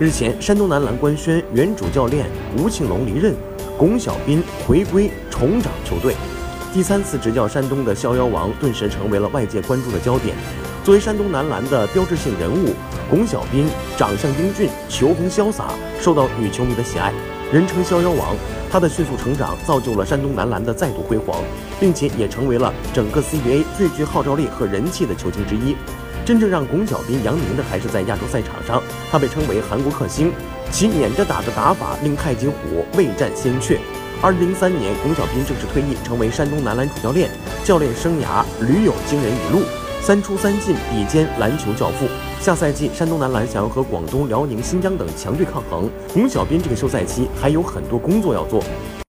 日前，山东男篮官宣原主教练吴庆龙离任，巩晓彬回归重掌球队。第三次执教山东的逍遥王顿时成为了外界关注的焦点。作为山东男篮的标志性人物，巩晓彬长相英俊，球风潇洒，受到女球迷的喜爱，人称“逍遥王”。他的迅速成长造就了山东男篮的再度辉煌，并且也成为了整个 CBA 最具号召力和人气的球星之一。真正让巩晓彬扬名的还是在亚洲赛场上，他被称为韩国克星，其撵着打的打法令太极虎未战先怯。二零零三年，巩晓彬正式退役，成为山东男篮主教练，教练生涯屡有惊人一路，三出三进，比肩篮球教父。下赛季，山东男篮想要和广东、辽宁、新疆等强队抗衡，巩晓彬这个休赛期还有很多工作要做。